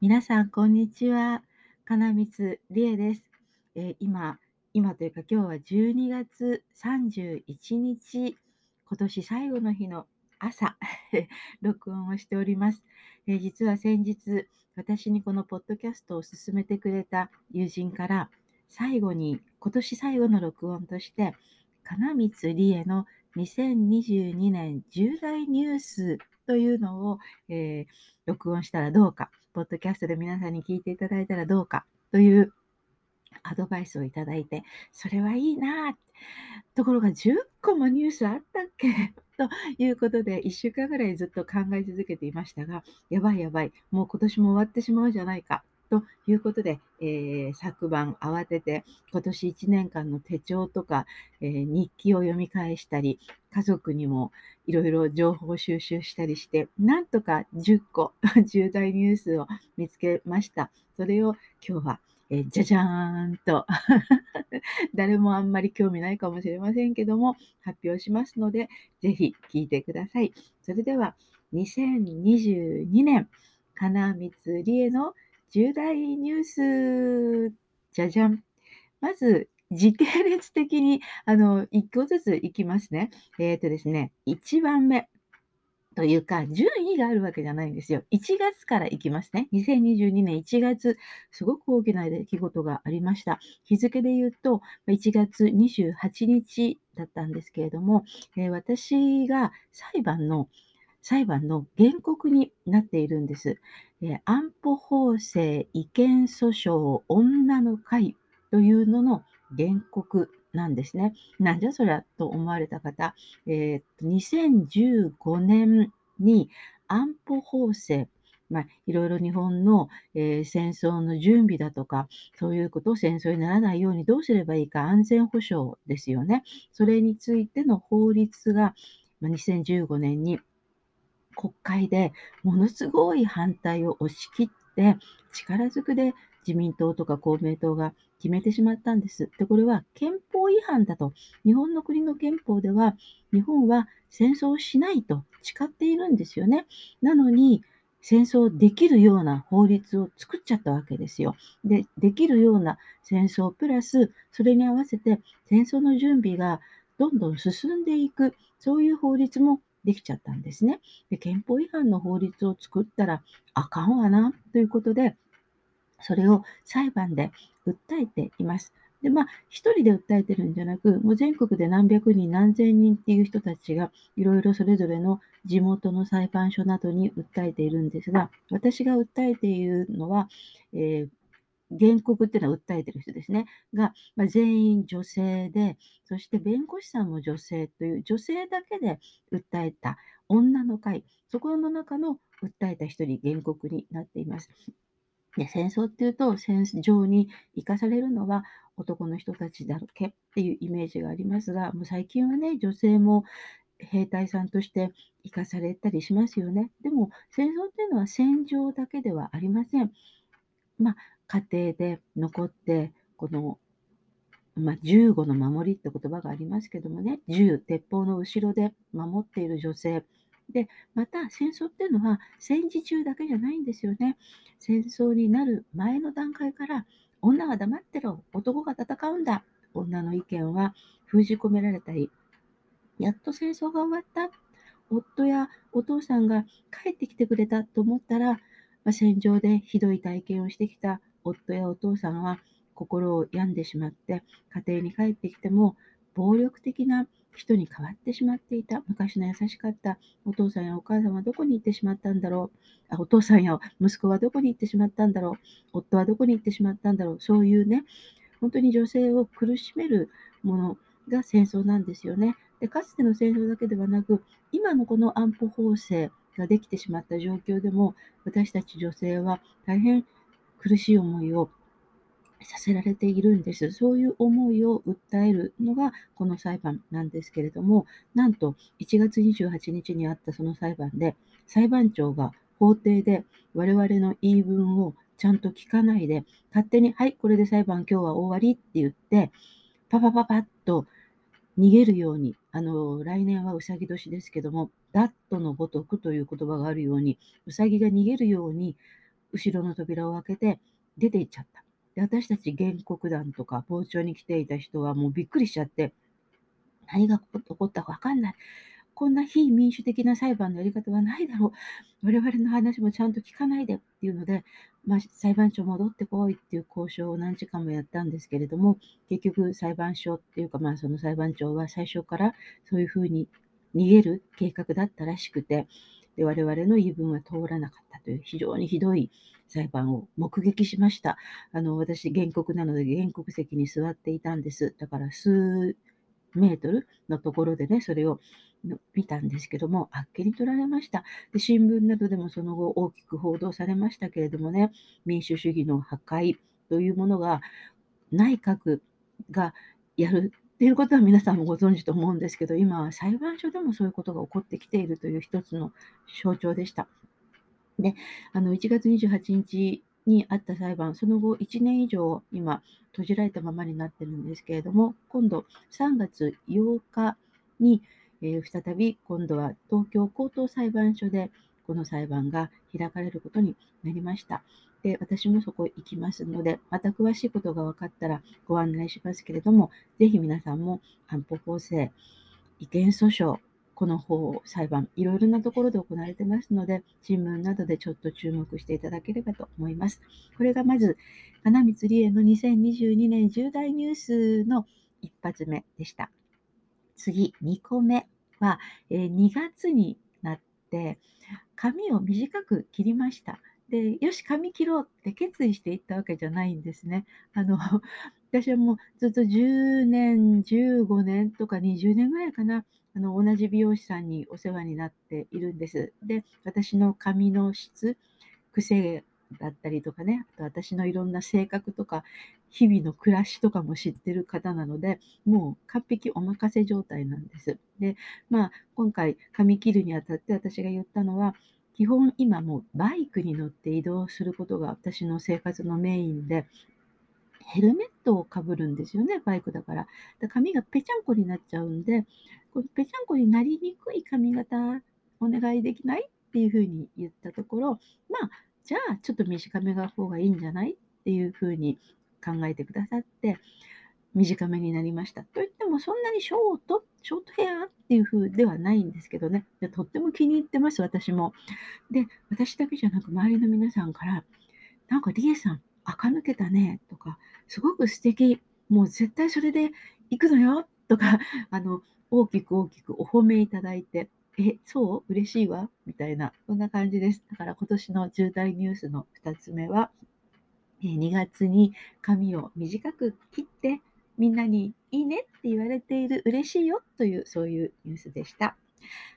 皆さん、こんにちは。金光理恵です。えー今、今というか今日は12月31日、今年最後の日の朝、録音をしております。えー実は先日、私にこのポッドキャストを勧めてくれた友人から、最後に、今年最後の録音として、金光理恵の2022年重大ニュースというのを、えー録音したらどうか、ポッドキャストで皆さんに聞いていただいたらどうかというアドバイスをいただいて、それはいいな。ところが10個もニュースあったっけ？ということで、1週間ぐらいずっと考え続けていましたが、やばいやばい、もう今年も終わってしまうじゃないか。ということで、えー昨晩慌てて今年1年間の手帳とか、えー日記を読み返したり、家族にもいろいろ情報収集したりして、なんとか10個 重大ニュースを見つけました。それを今日は、えーじゃじゃーんと 誰もあんまり興味ないかもしれませんけども発表しますのでぜひ聞いてください。それでは2022年金光理恵の重大ニュースじゃじゃん。まず時系列的にあの1個ずついきますね。えっ、とですね、1番目というか、順位があるわけじゃないんですよ。1月からいきますね。2022年1月、すごく大きな出来事がありました。日付で言うと、1月28日だったんですけれども、えー私が裁判の裁判の原告になっているんです。え安保法制違憲訴訟女の会というのの原告なんですね。なんじゃそりゃと思われた方、えー2015年に安保法制、まあ、いろいろ日本の、えー戦争の準備だとか、そういうことを戦争にならないようにどうすればいいか安全保障ですよね。それについての法律が、まあ、2015年に国会でものすごい反対を押し切って力ずくで自民党とか公明党が決めてしまったんです。で、これは憲法違反だと。日本の国の憲法では日本は戦争をしないと誓っているんですよね。なのに戦争できるような法律を作っちゃったわけですよ。で、できるような戦争プラスそれに合わせて戦争の準備がどんどん進んでいく、そういう法律もできちゃったんですね。で憲法違反の法律を作ったらあかんわなということで、それを裁判で訴えています。で、まあ、一人で訴えてるんじゃなく、もう全国で何百人、何千人っていう人たちが、いろいろそれぞれの地元の裁判所などに訴えているんですが、私が訴えているのは、えー原告っていうのは訴えてる人ですね。が、まあ、全員女性で、そして弁護士さんも女性という女性だけで訴えた女の会、そこの中の訴えた一人原告になっています。で戦争っていうと戦場に生かされるのは男の人たちだけっていうイメージがありますが、もう最近はね、女性も兵隊さんとして生かされたりしますよね。でも戦争っていうのは戦場だけではありません。まあ、家庭で残って、この、まあ、銃後の守りって言葉がありますけどもね、銃、鉄砲の後ろで守っている女性。で、また戦争っていうのは戦時中だけじゃないんですよね。戦争になる前の段階から、女は黙ってろ、男が戦うんだ。女の意見は封じ込められたり、やっと戦争が終わった。夫やお父さんが帰ってきてくれたと思ったら、まあ、戦場でひどい体験をしてきた夫やお父さんは心を病んでしまって、家庭に帰ってきても暴力的な人に変わってしまっていた。昔の優しかったお父さんやお母さんはどこに行ってしまったんだろう。あお父さんや息子はどこに行ってしまったんだろう。夫はどこに行ってしまったんだろう。そういうね、本当に女性を苦しめるものが戦争なんですよね。でかつての戦争だけではなく、今のこの安保法制ができてしまった状況でも、私たち女性は大変苦しい思いをさせられているんです。そういう思いを訴えるのがこの裁判なんですけれども、なんと1月28日にあったその裁判で、裁判長が法廷で我々の言い分をちゃんと聞かないで、勝手に、はい、これで裁判今日は終わりって言って、パパパパッと逃げるように、あの、来年はうさぎ年ですけども、ダットのごとくという言葉があるように、うさぎが逃げるように後ろの扉を開けて出て行っちゃった。で私たち原告団とか傍聴に来ていた人はもうびっくりしちゃって、何が起こったかわかんない。こんな非民主的な裁判のやり方はないだろう。我々の話もちゃんと聞かないでっていうので、まあ、裁判所戻ってこいっていう交渉を何時間もやったんですけれども、結局裁判所っていうか、まあ、その裁判長は最初からそういうふうに逃げる計画だったらしくて、で我々の言い分は通らなかったという非常にひどい裁判を目撃しました。あの私、原告なので原告席に座っていたんです。だから数メートルのところでね、それを見たんですけども、あっけに取られましたで。新聞などでもその後大きく報道されましたけれどもね、民主主義の破壊というものが内閣がやるっていうことは皆さんもご存知と思うんですけど、今は裁判所でもそういうことが起こってきているという一つの象徴でした。で、あの1月28日にあった裁判、その後1年以上今閉じられたままになっているんですけれども、今度3月8日に、えー、再び今度は東京高等裁判所でこの裁判が開かれることになりました。で、私もそこ行きますので、また詳しいことが分かったらご案内しますけれども、ぜひ皆さんも安保法制、違憲訴訟、この法裁判、いろいろなところで行われてますので、新聞などでちょっと注目していただければと思います。これがまず、金光理恵の2022年重大ニュースの一発目でした。次、2個目は、えー、2月になって、髪を短く切りました。で、よし、髪切ろうって決意していったわけじゃないんですね。あの、私はもうずっと10年、15年とか20年ぐらいかな、あの、同じ美容師さんにお世話になっているんです。で、私の髪の質、癖だったりとかね、あと私のいろんな性格とか、日々の暮らしとかも知ってる方なので、もう完璧お任せ状態なんです。で、まあ、今回髪切るにあたって私が言ったのは、基本今もうバイクに乗って移動することが私の生活のメインで、ヘルメットをかぶるんですよね、バイクだから。髪がぺちゃんこになっちゃうんで、こぺちゃんこになりにくい髪型お願いできないっていうふうに言ったところ、まあ、じゃあちょっと短めが方がいいんじゃないっていうふうに考えてくださって、短めになりました。といっても、そんなにショート、ショートヘアっていう風ではないんですけどね。とっても気に入ってます、私も。で、私だけじゃなく、周りの皆さんから、なんか、リエさん、垢抜けたね、とか、すごく素敵、もう絶対それで行くのよ、とか、あの、大きく大きくお褒めいただいて、え、そう？嬉しいわ？みたいな、そんな感じです。だから今年の重大ニュースの2つ目は、2月に髪を短く切ってみんなにいいねって言われている、嬉しいよという、そういうニュースでした。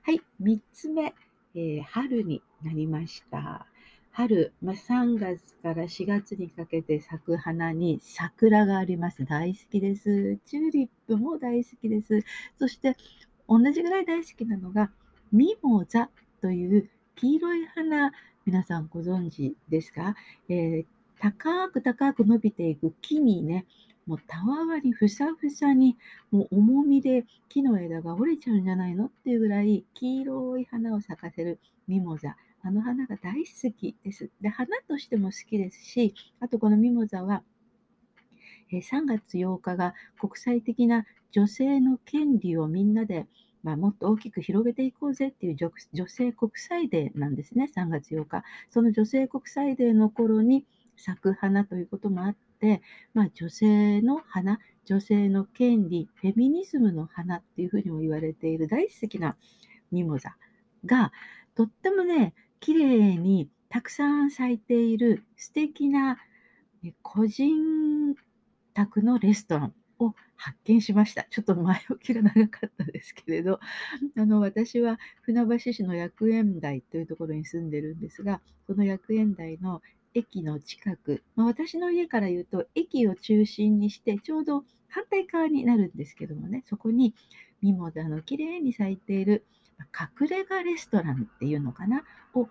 はい、3つ目、えー、春になりました。春、まあ、3月から4月にかけて咲く花に桜があります。大好きです。チューリップも大好きです。そして、同じぐらい大好きなのが、ミモザという黄色い花、皆さんご存知ですか、えー、高く高く伸びていく木にね、もうたわわりふさふさに、もう重みで木の枝が折れちゃうんじゃないのっていうぐらい黄色い花を咲かせるミモザ。あの花が大好きです。で、花としても好きですし、あとこのミモザは、3月8日が国際的な女性の権利をみんなで、まあ、もっと大きく広げていこうぜっていう女女性国際デーなんですね、3月8日。その女性国際デーの頃に咲く花ということもあってて、まあ、女性の花、女性の権利、フェミニズムの花っていうふうにも言われている大好きなミモザが、とってもね、綺麗にたくさん咲いている素敵な個人宅のレストランを発見しました。ちょっと前置きが長かったですけれど、あの私は船橋市の薬園台というところに住んでるんですが、その薬園台の駅の近く、まあ、私の家から言うと駅を中心にしてちょうど反対側になるんですけどもね。そこにミモザの綺麗に咲いている隠れ家レストランっていうのかな？を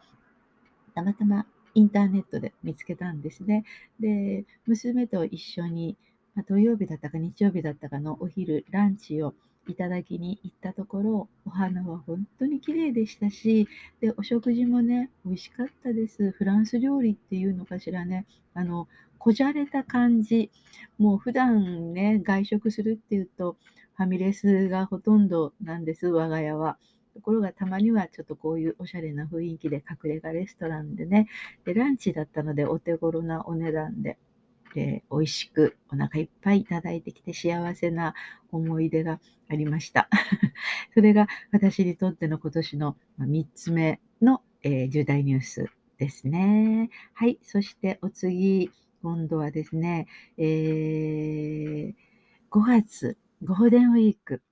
たまたまインターネットで見つけたんですね。で娘と一緒に、ま、土曜日だったか日曜日だったかのお昼ランチをいただきに行ったところ、お花は本当に綺麗でしたし、で、お食事もね、美味しかったです。フランス料理っていうのかしらね、あの、こじゃれた感じ。もう普段ね、外食するっていうと、ファミレスがほとんどなんです、我が家は。ところがたまにはちょっとこういうおしゃれな雰囲気で隠れ家レストランでね、でランチだったのでお手頃なお値段で、で美味しくお腹いっぱいいただいてきて幸せな思い出がありました。それが私にとっての今年の3つ目の、えー、重大ニュースですね。はい。そしてお次、今度はですね、えー、5月、ゴールデンウィーク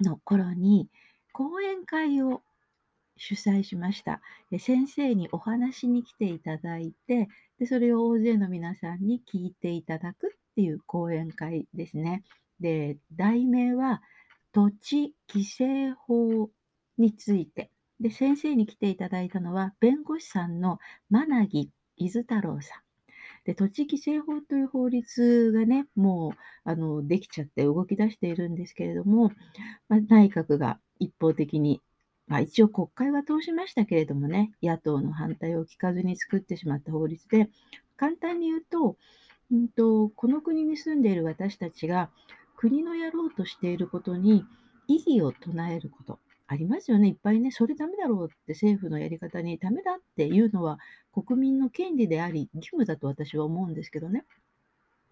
の頃に講演会を主催しました。で先生にお話に来ていただいてで、それを大勢の皆さんに聞いていただくっていう講演会ですね。で、題名は土地規制法について。で、先生に来ていただいたのは弁護士さんの真凪伊豆太郎さん。で、土地規制法という法律がね、もう、あの、できちゃって動き出しているんですけれども、まあ、内閣が一方的に、まあ、一応国会は通しましたけれどもね、野党の反対を聞かずに作ってしまった法律で、簡単に言うと、うんと、この国に住んでいる私たちが国のやろうとしていることに異議を唱えること。ありますよね。いっぱいね、それダメだろうって政府のやり方にダメだっていうのは国民の権利であり、義務だと私は思うんですけどね。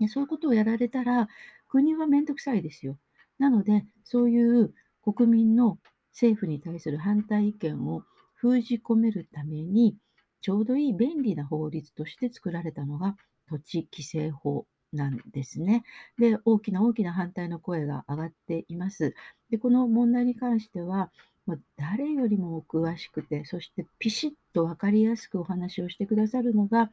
そういうことをやられたら、国はめんどくさいですよ。なので、そういう国民の政府に対する反対意見を封じ込めるために、ちょうどいい便利な法律として作られたのが土地規制法なんですね。で、大きな大きな反対の声が上がっています。で、この問題に関しては、ま誰よりも詳しくて、そしてピシッと分かりやすくお話をしてくださるのが、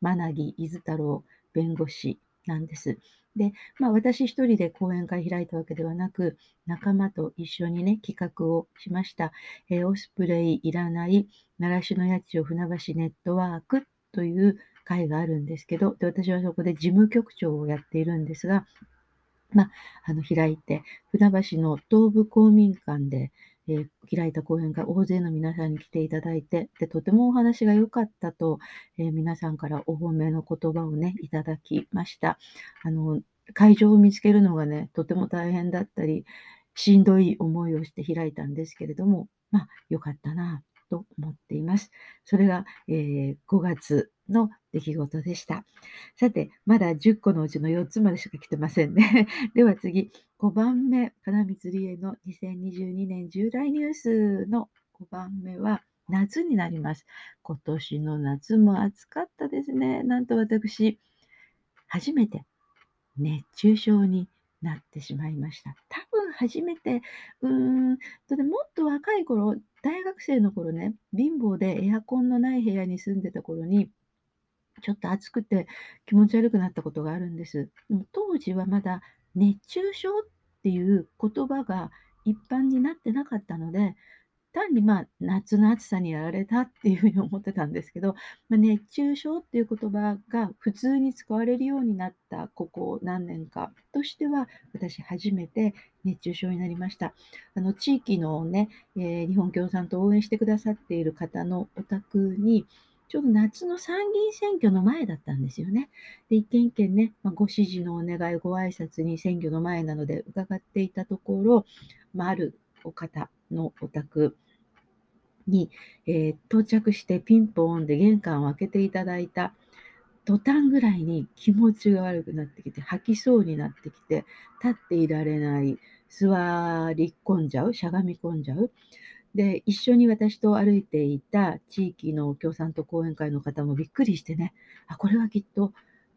真凪伊豆太郎弁護士なんです。で、まあ、私一人で講演会開いたわけではなく、仲間と一緒にね、企画をしました。えー、オスプレイいらない、習志野八千代船橋ネットワークという会があるんですけど、で私はそこで事務局長をやっているんですが、まあ、あの開いて、船橋の東部公民館で、えー、開いた講演会、大勢の皆さんに来ていただいて、でとてもお話が良かったと、えー、皆さんからお褒めの言葉をね、いただきました。あの会場を見つけるのがね、とても大変だったり、しんどい思いをして開いたんですけれども、まあ、良かったなと思っています。それが、えー、5月の出来事でした。さて、まだ10個のうちの4つまでしか来てませんね。では次、5番目、金光理恵の2022年重大ニュースの5番目は、夏になります。今年の夏も暑かったですね。なんと私、初めて熱中症になってしまいました。多分初めて、うーんとね、もっと若い頃、大学生の頃ね、貧乏でエアコンのない部屋に住んでた頃に、ちょっと暑くて気持ち悪くなったことがあるんです。当時はまだ熱中症っていう言葉が一般になってなかったので、単にまあ夏の暑さにやられたっていうふうに思ってたんですけど、まあ、熱中症っていう言葉が普通に使われるようになったここ何年かとしては私初めて熱中症になりました。あの地域のね、えー、日本共産党を応援してくださっている方のお宅にちょうど夏の参議院選挙の前だったんですよね。で、一軒一軒ね、まあ、ご指示のお願い、ご挨拶に選挙の前なので伺っていたところ、まあ、あるお方のお宅に、えー、到着してピンポンで玄関を開けていただいた途端ぐらいに気持ちが悪くなってきて、吐きそうになってきて、立っていられない、座り込んじゃう、しゃがみ込んじゃう。で、一緒に私と歩いていた地域の共産党後援会の方もびっくりしてね、あ、これはきっと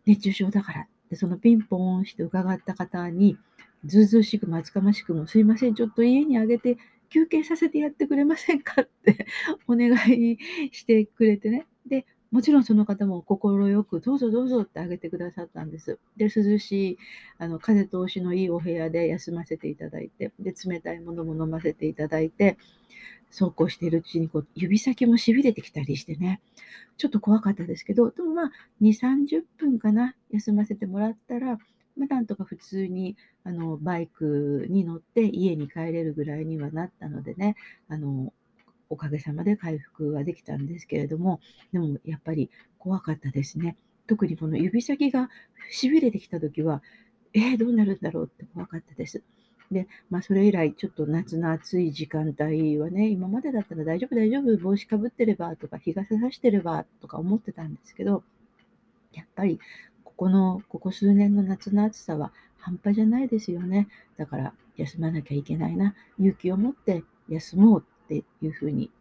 熱中症だから。で、そのピンポンして伺った方に、ずうずうしくも厚かましくも、すいません、ちょっと家にあげて休憩させてやってくれませんか？ってお願いしてくれてね。で、もちろんその方も快く、どうぞどうぞってあげてくださったんです。で、涼しい、あの風通しのいいお部屋で休ませていただいて、で、冷たいものも飲ませていただいて、そうこうしているうちにこう指先もしびれてきたりしてね、ちょっと怖かったですけど、でもまあ、2、30分かな、休ませてもらったら、まあ、なんとか普通にあのバイクに乗って家に帰れるぐらいにはなったのでね、あのおかげさまで回復はできたんですけれども、でもやっぱり怖かったですね。特にこの指先がしびれてきた時は、えー、どうなるんだろうって怖かったです。で、まあ、それ以来、ちょっと夏の暑い時間帯はね、今までだったら大丈夫、大丈夫、帽子かぶってればとか、日傘さしてればとか思ってたんですけど、やっぱり、ここの、ここ数年の夏の暑さは半端じゃないですよね。だから、休まなきゃいけないな。勇気を持って休もうっていうふうに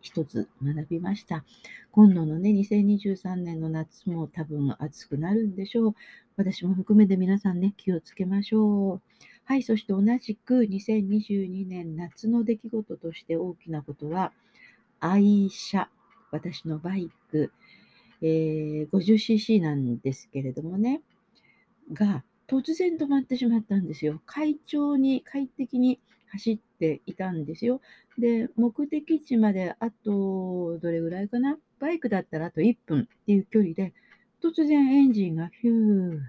一つ学びました。今度のね、2023年の夏も多分暑くなるんでしょう。私も含めて皆さんね、気をつけましょう。はい、そして同じく2022年夏の出来事として大きなことは、愛車、私のバイク、えー、50cc なんですけれどもね、が突然止まってしまったんですよ。快調に、快適に走ってていたんですよ。で、目的地まであと、どれぐらいかな？バイクだったらあと1分っていう距離で、突然エンジンがヒューッ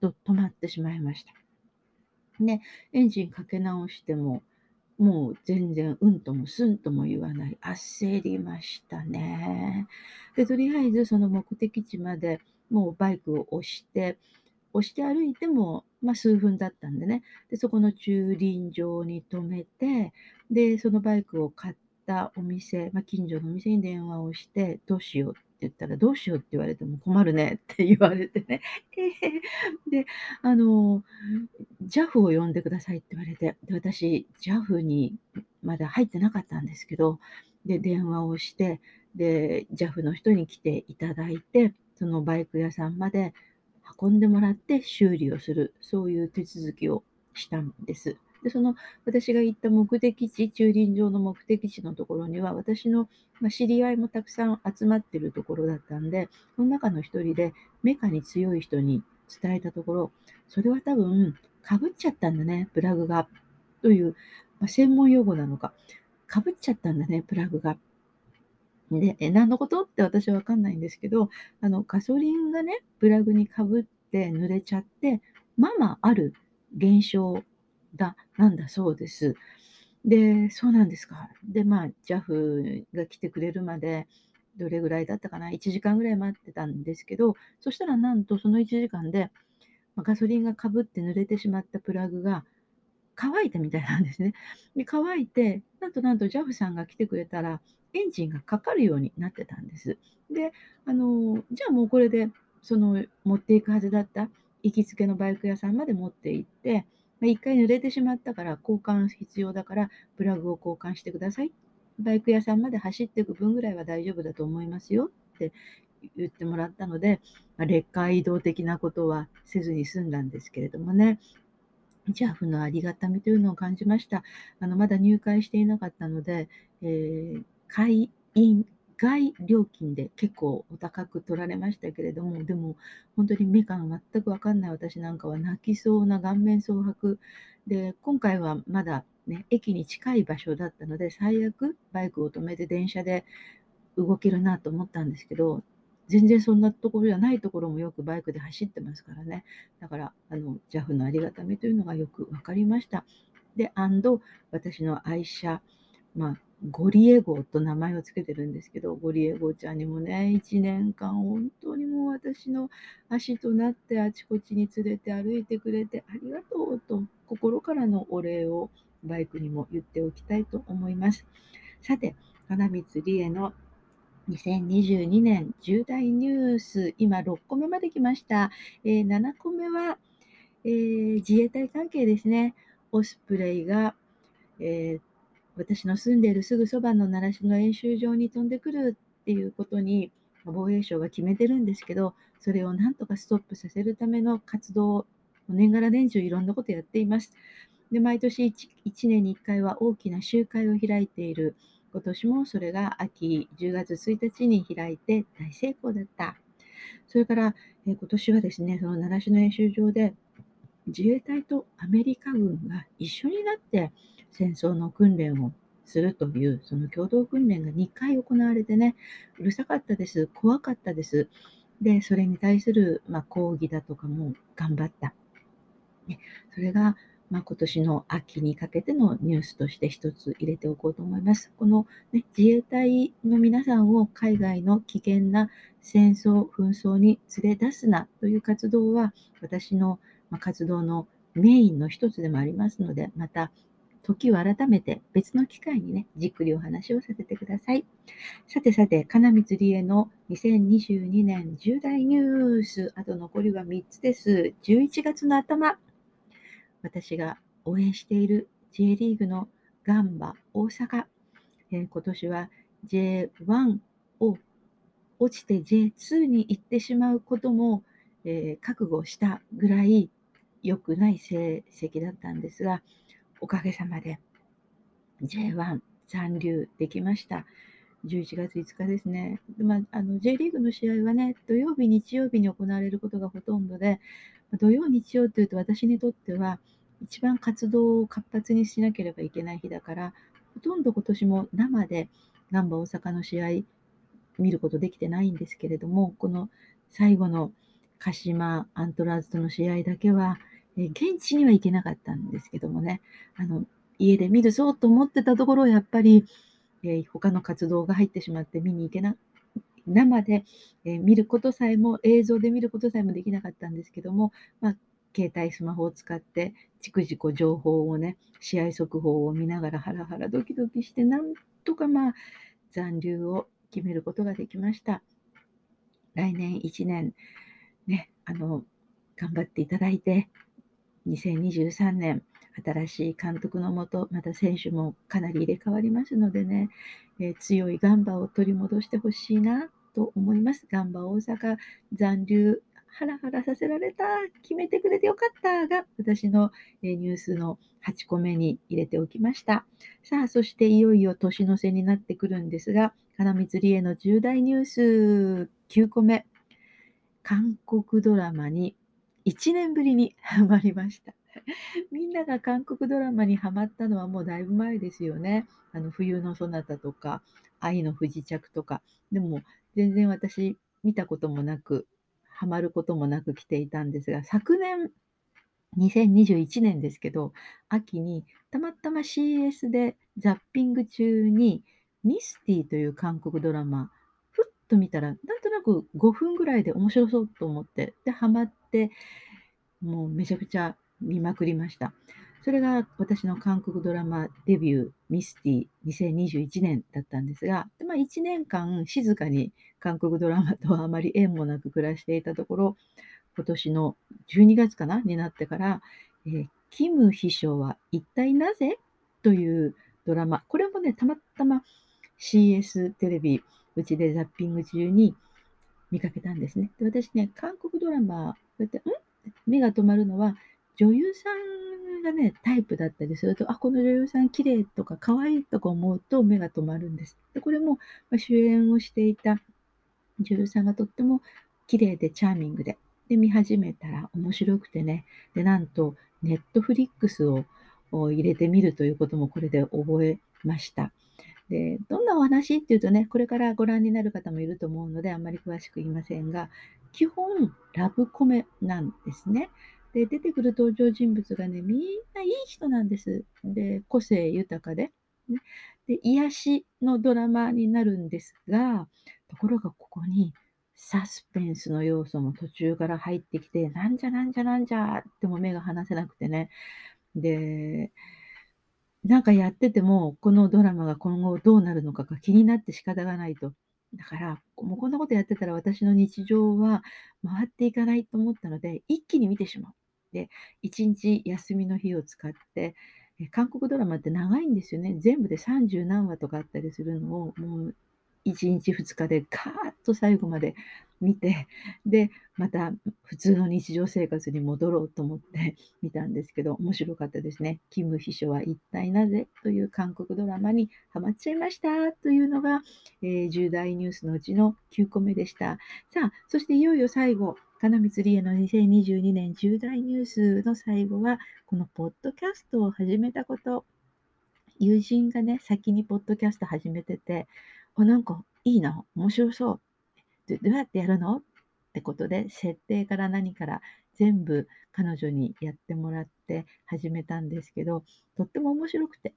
と止まってしまいました。ね、エンジンかけ直しても、もう全然うんともすんとも言わない。焦りましたね。で、とりあえずその目的地までもうバイクを押して、押して歩いても、まあ、数分だったんでね。で、そこの駐輪場に止めて、で、そのバイクを買ったお店、まあ、近所のお店に電話をして、どうしようって言ったら、どうしようって言われても困るね って言われてね。で、あの、JAF を呼んでくださいって言われて、で私、JAF にまだ入ってなかったんですけど、で、電話をして、で、JAF の人に来ていただいて、そのバイク屋さんまで運んでもらって修理をする、そういう手続きをしたんです。で、その私が行った目的地、駐輪場の目的地のところには、私の、知り合いもたくさん集まってるところだったんで、その中の一人でメカに強い人に伝えたところ、それは多分、かぶっちゃったんだね、プラグが。という、まあ、専門用語なのか。かぶっちゃったんだね、プラグが。で、え、何のこと？って私はわかんないんですけど、あの、ガソリンがね、プラグにかぶって濡れちゃって、まあまあある現象だ、なんだそうです。で、そうなんですか。で、まあ、JAF が来てくれるまで、どれぐらいだったかな、1時間ぐらい待ってたんですけど、そしたらなんとその1時間で、ま、ガソリンがかぶって濡れてしまったプラグが乾いたみたいなんですね。で、乾いて、なんとなんと JAF さんが来てくれたら、エンジンがかかるようになってたんです。で、あの、じゃあもうこれで、その持っていくはずだった行きつけのバイク屋さんまで持って行って、ま、1回濡れてしまったから交換必要だから、プラグを交換してください。バイク屋さんまで走っていく分ぐらいは大丈夫だと思いますよって言ってもらったので、まあ、劣化移動的なことはせずに済んだんですけれどもね。JAF のありがたみというのを感じました。あの、まだ入会していなかったので、えー、会員外料金で結構お高く取られましたけれども、でも本当にメカが全くわかんない私なんかは泣きそうな顔面蒼白で、今回はまだね、駅に近い場所だったので、最悪バイクを止めて電車で動けるなと思ったんですけど、全然そんなところじゃないところもよくバイクで走ってますからね。だから、あの、JAF のありがたみというのがよく分かりました。で、私の愛車、まあ、ゴリエ号と名前を付けてるんですけど、ゴリエ号ちゃんにもね、1年間本当にもう私の足となってあちこちに連れて歩いてくれてありがとうと心からのお礼をバイクにも言っておきたいと思います。さて、金光理恵の2022年重大ニュース、今6個目まで来ました。えー、7個目は、えー、自衛隊関係ですね。オスプレイが、えー、私の住んでいるすぐそばの奈良市の演習場に飛んでくるっていうことに防衛省が決めてるんですけど、それをなんとかストップさせるための活動を年がら年中いろんなことやっています。で毎年 1, 1年に1回は大きな集会を開いている今年もそれが秋10月1日に開いて大成功だった。それから、え今年はですね、その奈良市の演習場で自衛隊とアメリカ軍が一緒になって戦争の訓練をするという、その共同訓練が2回行われてね、うるさかったです。怖かったです。で、それに対する、まあ、抗議だとかも頑張った。ね、それが、まあ、今年の秋にかけてのニュースとして一つ入れておこうと思います。この、ね、自衛隊の皆さんを海外の危険な戦争、紛争に連れ出すなという活動は私の活動のメインの一つでもありますので、また時を改めて別の機会にね、じっくりお話をさせてください。さてさて、金光理恵の2022年10大ニュース、あと残りは3つです。11月の頭、私が応援している J リーグのガンバ大阪、えー、今年は J1 を落ちて J2 に行ってしまうことも、えー、覚悟したぐらい良くない成績だったんですが、おかげさまで J1 残留できました。11月5日ですね。まあ、あの J リーグの試合はね、土曜日、日曜日に行われることがほとんどで、土曜、日曜というと私にとっては一番活動を活発にしなければいけない日だから、ほとんど今年も生でガンバ大阪の試合見ることできてないんですけれども、この最後の鹿島アントラーズとの試合だけは、え現地には行けなかったんですけどもね、あの家で見るぞと思ってたところ、やっぱり、えー、他の活動が入ってしまって見に行けな生で、え、見ることさえも、映像で見ることさえもできなかったんですけども、まあ、携帯、スマホを使って、ちくじこ情報をね、試合速報を見ながらハラハラドキドキして、なんとかまあ、残留を決めることができました。来年1年、ね、あの、頑張っていただいて、2023年、新しい監督のもと、また選手もかなり入れ替わりますのでね、えー、強いガンバを取り戻してほしいなと思います。ガンバ大阪残留、ハラハラさせられた、決めてくれてよかったが、私のニュースの8個目に入れておきました。さあ、そしていよいよ年の瀬になってくるんですが、金光理恵の重大ニュース9個目。韓国ドラマに1年ぶりにハマりました。みんなが韓国ドラマにハマったのはもうだいぶ前ですよね。あの冬のそなたとか、愛の不時着とか。でも全然私見たこともなく、ハマることもなく来ていたんですが、昨年、2021年ですけど、秋にたまたま CS でザッピング中にミスティという韓国ドラマ、ふっと見たら、なんとなく5分ぐらいで面白そうと思って、で、ハマって、もうめちゃくちゃ見まくりました。それが私の韓国ドラマデビュー、ミスティ2021年だったんですが、まあ、1年間静かに韓国ドラマとはあまり縁もなく暮らしていたところ、今年の12月かなになってから、えー、キム秘書は一体なぜというドラマ、これもね、たまたま CS テレビ、うちでザッピング中に見かけたんですね。で私ね、韓国ドラマ、うやって、ん目が止まるのは、女優さんがね、タイプだったりすると、あ、この女優さん綺麗とか可愛いとか思うと目が止まるんです。でこれも、ま、主演をしていた女優さんがとっても綺麗でチャーミングで、で、見始めたら面白くてね、で、なんと、ネットフリックスを入れてみるということもこれで覚えました。で、どんなお話っていうとね、これからご覧になる方もいると思うので、あんまり詳しく言いませんが、基本、ラブコメなんですね。で、出てくる登場人物がね、みんないい人なんです。で、個性豊かで。ね、で、癒しのドラマになるんですが、ところがここにサスペンスの要素も途中から入ってきて、なんじゃなんじゃなんじゃっても目が離せなくてね。で、なんかやってても、このドラマが今後どうなるのかが気になって仕方がないと。だから、もうこんなことやってたら私の日常は回っていかないと思ったので、一気に見てしまう。で、1日休みの日を使って、韓国ドラマって長いんですよね。全部で30何話とかあったりするのを、もう1日2日でカーッと最後まで見て、で、また普通の日常生活に戻ろうと思って 見たんですけど、面白かったですね。キム秘書は一体なぜ？という韓国ドラマにハマっちゃいましたというのが、えー、重大ニュースのうちの9個目でした。さあ、そしていよいよ最後、金光理恵の2022年重大ニュースの最後は、このポッドキャストを始めたこと。友人がね、先にポッドキャスト始めてて、あ、なんかいいな、面白そう。どうやってやるの？ってことで、設定から何から全部彼女にやってもらって始めたんですけど、とっても面白くて。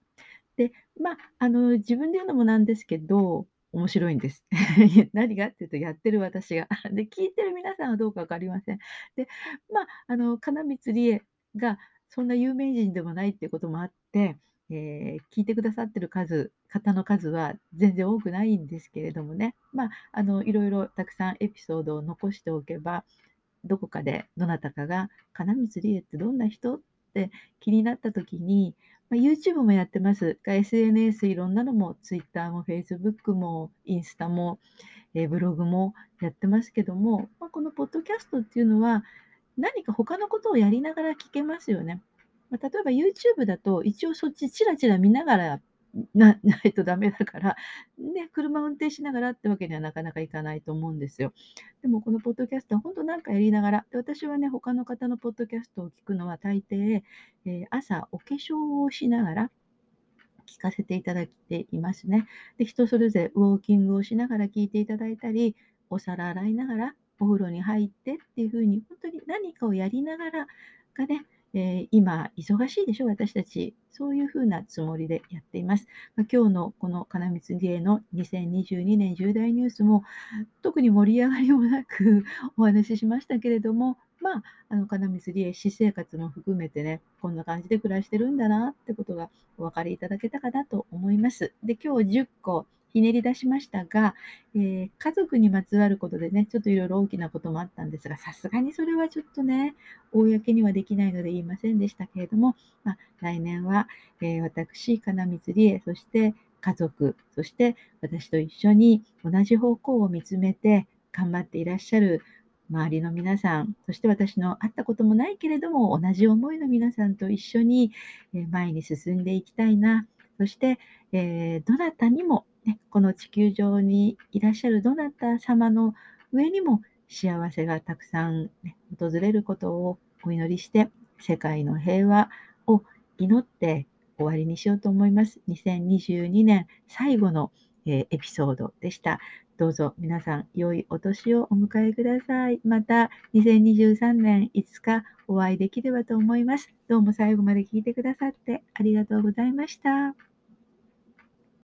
で、まあ、あの、自分で言うのもなんですけど、面白いんです。何が？っていうと、やってる私が。で、聞いてる皆さんはどうか分かりません。で、まあ、あの、金光理恵がそんな有名人でもないっていうこともあって、えー、聞いてくださってる数方の数は全然多くないんですけれどもね、まあ、あのいろいろたくさんエピソードを残しておけばどこかでどなたかが「金光理恵ってどんな人?」って気になった時に、まあ、YouTube もやってますが SNS いろんなのも Twitter も Facebook もインスタも、えー、ブログもやってますけども、まあ、このポッドキャストっていうのは何か他のことをやりながら聞けますよね。まあ、例えば YouTube だと一応そっちチラチラ見ながらな ないとダメだから、ね、車運転しながらってわけにはなかなかいかないと思うんですよ。でもこのポッドキャストは本当なんかやりながら、で私はね、他の方のポッドキャストを聞くのは大抵、えー、朝お化粧をしながら聞かせていただいていますね。で、人それぞれウォーキングをしながら聞いていただいたり、お皿洗いながらお風呂に入ってっていうふうに、本当に何かをやりながらがね、えー、今、忙しいでしょ、私たち。そういうふうなつもりでやっています。まあ、今日のこの金光理恵の2022年重大ニュースも、特に盛り上がりもなく お話ししましたけれども、まあ、あの金光理恵、私生活も含めてね、こんな感じで暮らしてるんだなってことがお分かりいただけたかなと思います。で、今日10個ひねり出しましたが、えー、家族にまつわることでね、ちょっといろいろ大きなこともあったんですが、さすがにそれはちょっとね、公にはできないので言いませんでしたけれども、まあ、来年は、えー、私、金光理恵、そして家族、そして私と一緒に同じ方向を見つめて頑張っていらっしゃる周りの皆さん、そして私の会ったこともないけれども、同じ思いの皆さんと一緒に前に進んでいきたいな。そして、えー、どなたにもね、この地球上にいらっしゃるどなた様の上にも幸せがたくさん、ね、訪れることをお祈りして、世界の平和を祈って終わりにしようと思います。2022年最後の、えー、エピソードでした。どうぞ皆さん良いお年をお迎えください。また2023年いつかお会いできればと思います。どうも最後まで聞いてくださってありがとうございました。